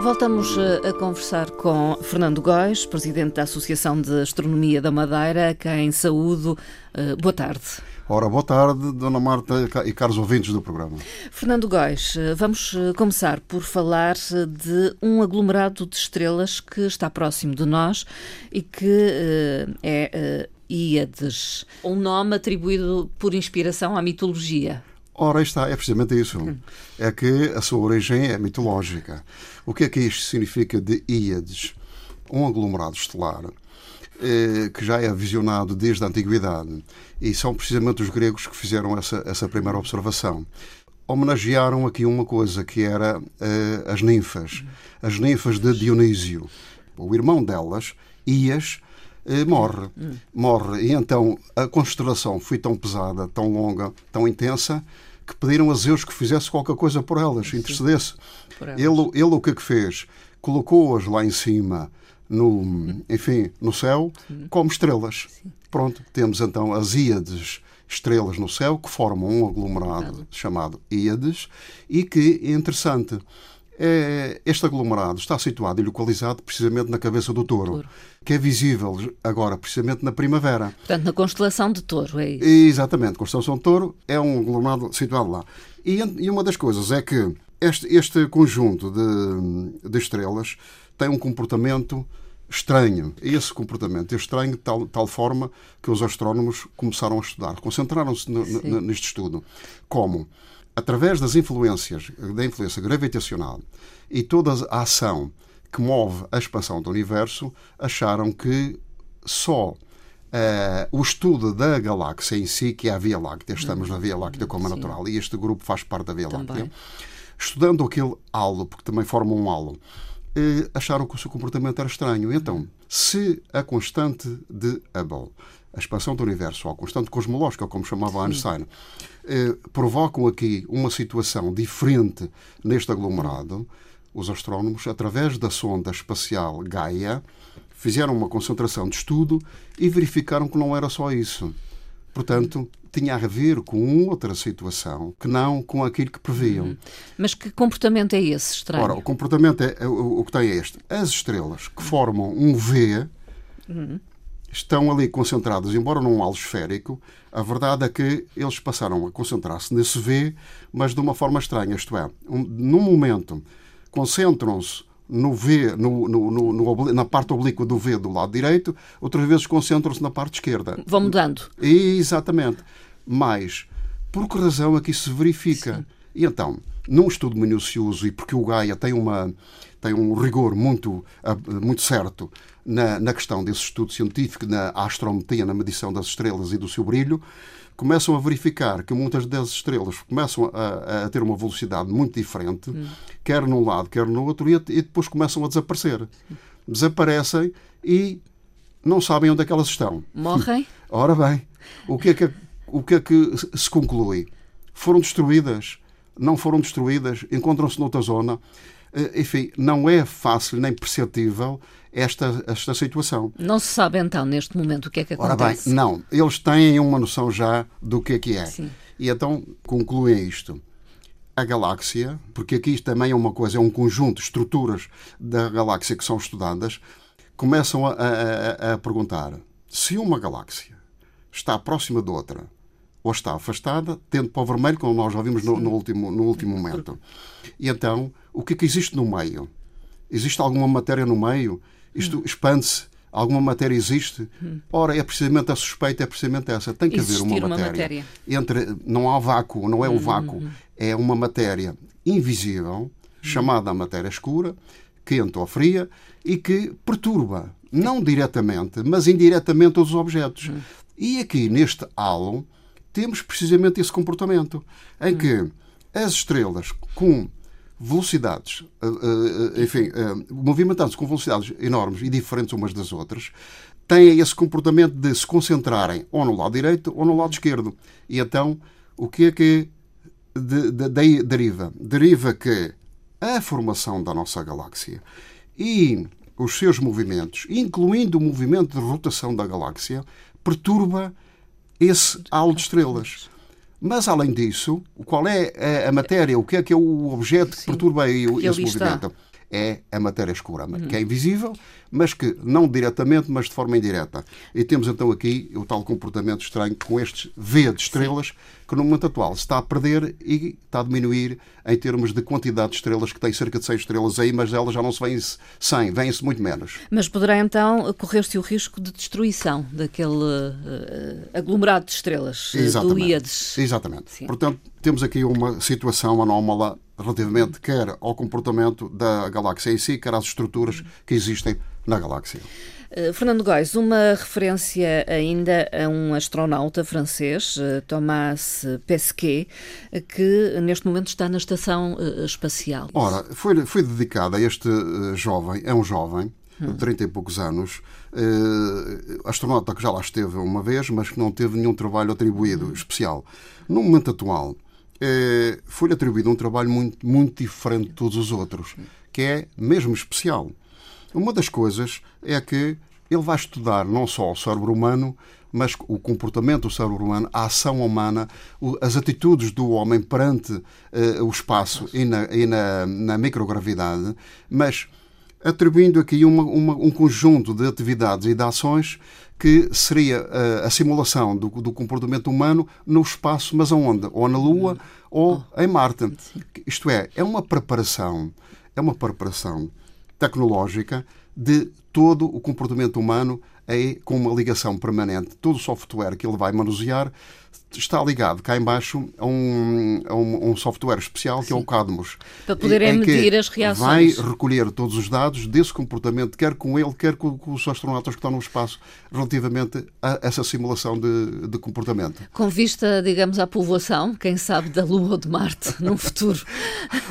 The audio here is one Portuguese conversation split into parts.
Voltamos eh, a conversar com Fernando Góis, presidente da Associação de Astronomia da Madeira, a quem saúdo. Eh, boa tarde. Ora, boa tarde, Dona Marta e caros ouvintes do programa. Fernando Góis, eh, vamos começar por falar de um aglomerado de estrelas que está próximo de nós e que é Íades, um nome atribuído por inspiração à mitologia. Ora, está, é precisamente isso. É que a sua origem é mitológica. O que é que isto significa de Íades? Um aglomerado estelar eh, que já é visionado desde a antiguidade e são precisamente os gregos que fizeram essa, essa primeira observação. Homenagearam aqui uma coisa que era eh, as ninfas, as ninfas de Dionísio. O irmão delas, Ias, eh, morre. Morre. E então a constelação foi tão pesada, tão longa, tão intensa, que pediram a Zeus que fizesse qualquer coisa por elas, Sim. intercedesse. Por elas. Ele, ele o que é que fez? Colocou-as lá em cima, no, enfim, no céu, Sim. como estrelas. Sim. Pronto, temos então as Íades, estrelas no céu, que formam um aglomerado chamado Íades, e que é interessante este aglomerado está situado e localizado precisamente na cabeça do touro, touro, que é visível agora precisamente na primavera. Portanto, na constelação de touro, é isso? Exatamente, constelação de touro é um aglomerado situado lá. E, e uma das coisas é que este, este conjunto de, de estrelas tem um comportamento estranho. Esse comportamento é estranho de tal, tal forma que os astrónomos começaram a estudar, concentraram-se neste estudo. Como? Através das influências, da influência gravitacional e toda a ação que move a expansão do universo, acharam que só uh, o estudo da galáxia em si, que é a Via Láctea, estamos na Via Láctea como é natural, e este grupo faz parte da Via também. Láctea, estudando aquele halo, porque também forma um halo, uh, acharam que o seu comportamento era estranho. Então, se a constante de Hubble a expansão do universo, ou a constante cosmológica, como chamava Sim. Einstein, eh, provocam aqui uma situação diferente neste aglomerado. Os astrónomos, através da sonda espacial Gaia, fizeram uma concentração de estudo e verificaram que não era só isso. Portanto, tinha a ver com outra situação que não com aquilo que previam. Uhum. Mas que comportamento é esse estranho? Ora, o comportamento é, é o, o, que tem é este. As estrelas que formam um V uhum estão ali concentrados, embora num halo esférico, a verdade é que eles passaram a concentrar-se nesse V, mas de uma forma estranha, isto é, um, num momento concentram-se no V, no, no, no, na parte oblíqua do V do lado direito, outras vezes concentram-se na parte esquerda. Vão mudando. E, exatamente. Mas, por que razão é que isso se verifica? Sim. E então, num estudo minucioso, e porque o Gaia tem, uma, tem um rigor muito, ah, muito certo na, na questão desse estudo científico, na astrometria, na medição das estrelas e do seu brilho, começam a verificar que muitas das estrelas começam a, a ter uma velocidade muito diferente, hum. quer num lado, quer no outro, e, e, depois começam a desaparecer. Desaparecem e não sabem onde é que elas estão. Morrem? Ora bem, o que é que, o que, é que se conclui? Foram destruídas? Não foram destruídas? Encontram-se noutra zona? Eh, enfim, não é fácil nem perceptível esta, esta situação. Não se sabe então, neste momento, o que é que acontece? Ora bem, não. Eles têm uma noção já do que é que é. Sim. E então concluem isto. A galáxia, porque aqui também é uma coisa, é um conjunto de estruturas da galáxia que são estudadas, começam a, a, a perguntar se uma galáxia está próxima de outra ou está afastada, tendo para o vermelho, como nós já vimos no, no, último, no último momento. E então, o que é que existe no meio? Existe alguma matéria no meio? Isto expande-se. Alguma matéria existe? Ora, é precisamente a suspeita, é precisamente essa. Tem que Existir haver uma matéria. uma matéria. Entre, não há vácuo, não é o vácuo. Uhum. É uma matéria invisível, chamada a matéria escura, quente ou fria, e que perturba, não diretamente, mas indiretamente os objetos. Uhum. E aqui, neste halo, temos precisamente esse comportamento, em que as estrelas com velocidades, eh, eh, enfim, eh, movimentando-se com velocidades enormes e diferentes umas das outras, têm esse comportamento de se concentrarem ou no lado direito ou no lado esquerdo. E então, o que é que de, de, deriva? Deriva que a formação da nossa galáxia e os seus movimentos, incluindo o movimento de rotação da galáxia, perturba esse halo de estrelas. Mas, além disso, qual é a matéria, o que é que é o objeto que perturba aí esse movimento? Está. É a matéria escura, uhum. que é invisível, mas que não diretamente, mas de forma indireta. E temos então aqui o tal comportamento estranho com estes V de estrelas, Sim. que no momento atual se está a perder e está a diminuir em termos de quantidade de estrelas, que tem cerca de 100 estrelas aí, mas elas já não se vêm 100, vêm-se muito menos. Mas poderá então correr-se o risco de destruição daquele uh, aglomerado de estrelas uh, do Íades. Exatamente. Sim. Portanto, temos aqui uma situação anómala relativamente quer ao comportamento da galáxia em si, quer às estruturas que existem na galáxia. Uh, Fernando Góis, uma referência ainda a um astronauta francês, uh, Thomas Pesquet, que neste momento está na estação espacial. Ora, foi, foi dedicada a este jovem, é um jovem, de 30 e poucos anos, astronauta que já lá esteve uma vez, mas que não teve nenhum trabalho atribuído especial. No momento atual, foi-lhe atribuído um trabalho muito, muito diferente de todos os outros, que é mesmo especial. Uma das coisas é que ele vai estudar não só o cérebro humano, mas o comportamento do cérebro humano, a ação humana, as atitudes do homem perante uh, o espaço e, na, e na, na, microgravidade, mas atribuindo aqui uma, uma, um conjunto de atividades e de ações que seria uh, a simulação do, do, comportamento humano no espaço, mas aonde? Ou na Lua ou em Marte. Isto é, é uma preparação, é uma preparação tecnológica de todo o comportamento humano aí com uma ligação permanente. Todo o software que ele vai manusear está ligado cá embaixo a um, a um, um software especial que Sim. é o Cadmus. Para poderem medir as reações. Vai recolher todos os dados desse comportamento, quer com ele, quer com, com os astronautas que estão no espaço, relativamente a essa simulação de, de comportamento. Com vista, digamos, à povoação, quem sabe, da Lua ou de Marte no futuro.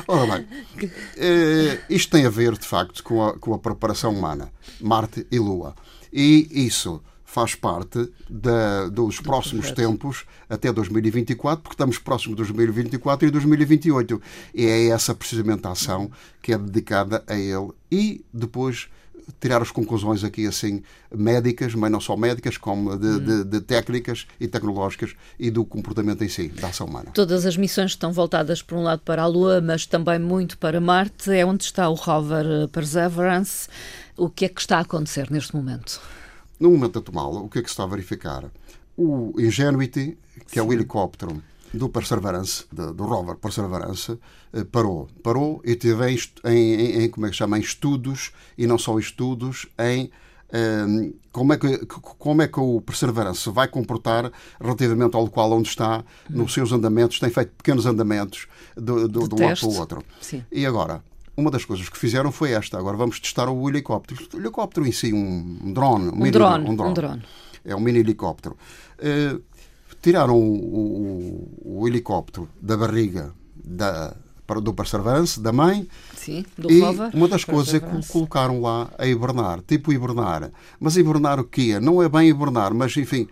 Ora bem, é, isto tem a ver, de facto, com a, com a preparação humana. Marte e Lua. E isso faz parte da, dos próximos tempos até 2024, porque estamos próximos de 2024 e 2028. E é essa precisamente a ação que é dedicada a ele e depois tirar as conclusões aqui assim médicas, mas não só médicas, como de, de, de, técnicas e tecnológicas e do comportamento em si, da ação humana. Todas as missões estão voltadas por um lado para a Lua, mas também muito para Marte. É onde está o rover Perseverance. O que é que está a acontecer neste momento? No momento atual, o que é que se está a verificar? O Ingenuity, que Sim. é o helicóptero do Perseverance, do rover Perseverance, eh, parou. Parou e teve em, em, em, como é que chama, em estudos, e não só estudos, em ehm, como, é que, como é que o Perseverance se vai comportar relativamente ao local onde está, nos seus andamentos, tem feito pequenos andamentos do, do, de um lado para o outro. Sim. E agora, uma das coisas que fizeram foi esta. Agora vamos testar o helicóptero. O helicóptero em si, um drone. Um, um, drone, um drone. Um drone. É um mini helicóptero. Uh, tiraram o, o, o, helicóptero da barriga da, do Perseverance, da mãe. Sim, do e rover, uma das coisas é que colocaram lá a hibernar, tipo hibernar. Mas hibernar o quê? Não é bem hibernar, mas enfim,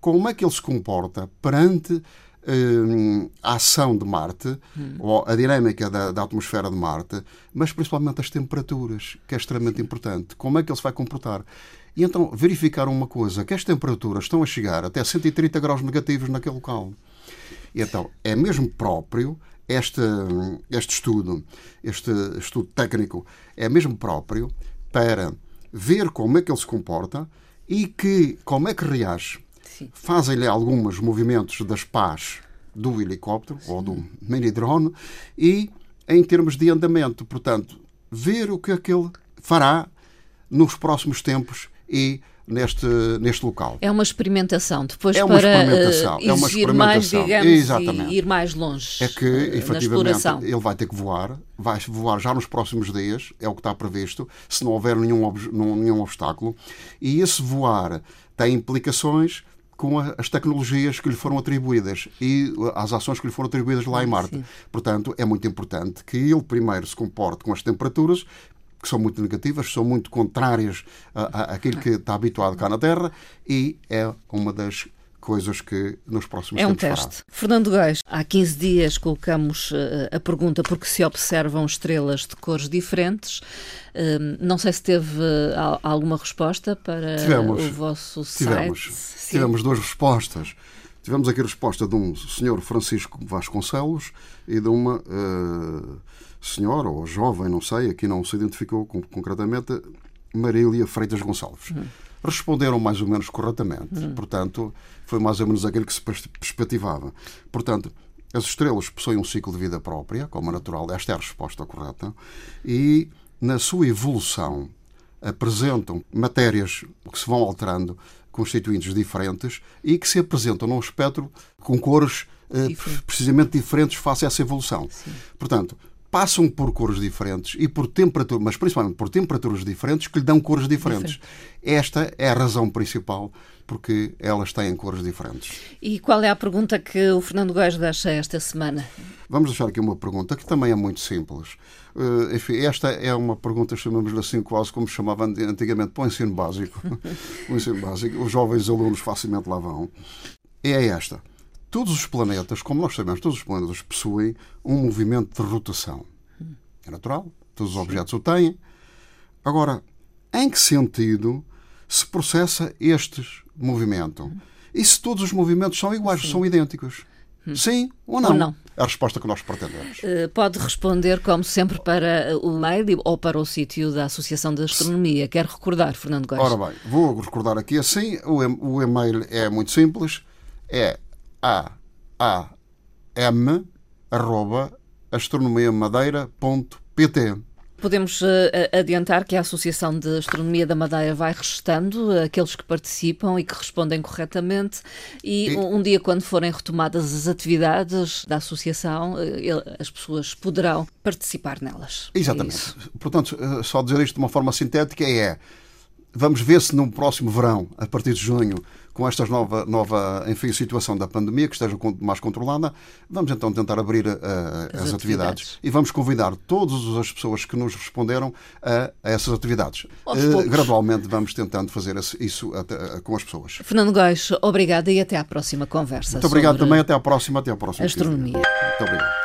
como é que ele se comporta perante Hum, a ação de Marte, hum. ou a dinâmica da, da, atmosfera de Marte, mas principalmente as temperaturas, que é extremamente importante. Como é que ele se vai comportar? E então verificaram uma coisa, que as temperaturas estão a chegar até 130 graus negativos naquele local. E então é mesmo próprio este, este estudo, este estudo técnico, é mesmo próprio para ver como é que ele se comporta e que, como é que reage fazem-lhe alguns movimentos das pás do helicóptero Sim. ou do mini-drone e em termos de andamento. Portanto, ver o que é que ele fará nos próximos tempos e neste, neste local. É uma experimentação, depois é uma para experimentação, uh, é uma experimentação. mais, digamos, Exatamente. ir mais longe É que, efetivamente, ele vai ter que voar, vai voar já nos próximos dias, é o que está previsto, se não houver nenhum, nenhum obstáculo, e esse voar tem implicações com as tecnologias que lhe foram atribuídas e as ações que lhe foram atribuídas lá em Marte. Sim. Portanto, é muito importante que ele primeiro se comporte com as temperaturas que são muito negativas, são muito contrárias àquilo que está habituado cá na Terra e é uma das coisas que nos próximos é um tempos teste. Fará. Fernando Gais, há 15 dias colocamos uh, a pergunta porque se observam estrelas de cores diferentes. Uh, não sei se teve uh, alguma resposta para tivemos, o vosso tivemos, site. Tivemos duas respostas. Tivemos aqui a resposta de um senhor Francisco Vasconcelos e de uma senhora ou jovem, não sei, aqui não se identificou concretamente, Marília Freitas Gonçalves. Hum responderam mais ou menos corretamente. Hum. Portanto, foi mais ou menos aquilo que se perspectivava. Portanto, as estrelas possuem um ciclo de vida própria, como é natural, esta é a resposta correta, e na sua evolução apresentam matérias que se vão alterando, constituintes diferentes e que se apresentam num espectro com cores eh, precisamente diferentes face a essa evolução. Sim. Portanto, passam por cores diferentes e por temperaturas, mas principalmente por temperaturas diferentes que lhe dão cores diferentes. Diferente. Esta é a razão principal porque elas têm cores diferentes. E qual é a pergunta que o Fernando Góes deixa esta semana? Vamos deixar aqui uma pergunta que também é muito simples. Uh, enfim, esta é uma pergunta, chamamos-lhe assim, quase como chamava antigamente para o ensino básico. o ensino básico. Os jovens alunos facilmente lá vão. É esta. Todos os planetas, como nós sabemos, todos os planetas possuem um movimento de rotação. É natural, todos os objetos o têm. Agora, em que sentido se processa este movimento? E se todos os movimentos são iguais, Sim. são idênticos? Sim ou não? ou não? É a resposta que nós pretendemos. Uh, pode responder, como sempre, para o mail ou para o sítio da Associação de Astronomia. Quer recordar, Fernando Góes? Ora bem, vou recordar aqui assim. O e-mail é muito simples. É aam.astronomiamadeira.pt Podemos uh, adiantar que a Associação de Astronomia da Madeira vai restando aqueles que participam e que respondem corretamente e, e... Um, dia quando forem retomadas as atividades da associação, uh, as pessoas poderão participar nelas. É Exatamente. É Portanto, uh, só dizer isto de uma forma sintética é Vamos ver se no próximo verão, a partir de junho, com esta nova, nova enfim, situação da pandemia, que esteja mais controlada, vamos então tentar abrir uh, as, as atividades. atividades. e vamos convidar todas as pessoas que nos responderam a, a essas atividades. Uh, gradualmente vamos tentando fazer isso até, uh, com as pessoas. Fernando Góis, obrigada e até à próxima conversa. Muito obrigado também, até à próxima, até à próxima. Astronomia. Muito obrigado.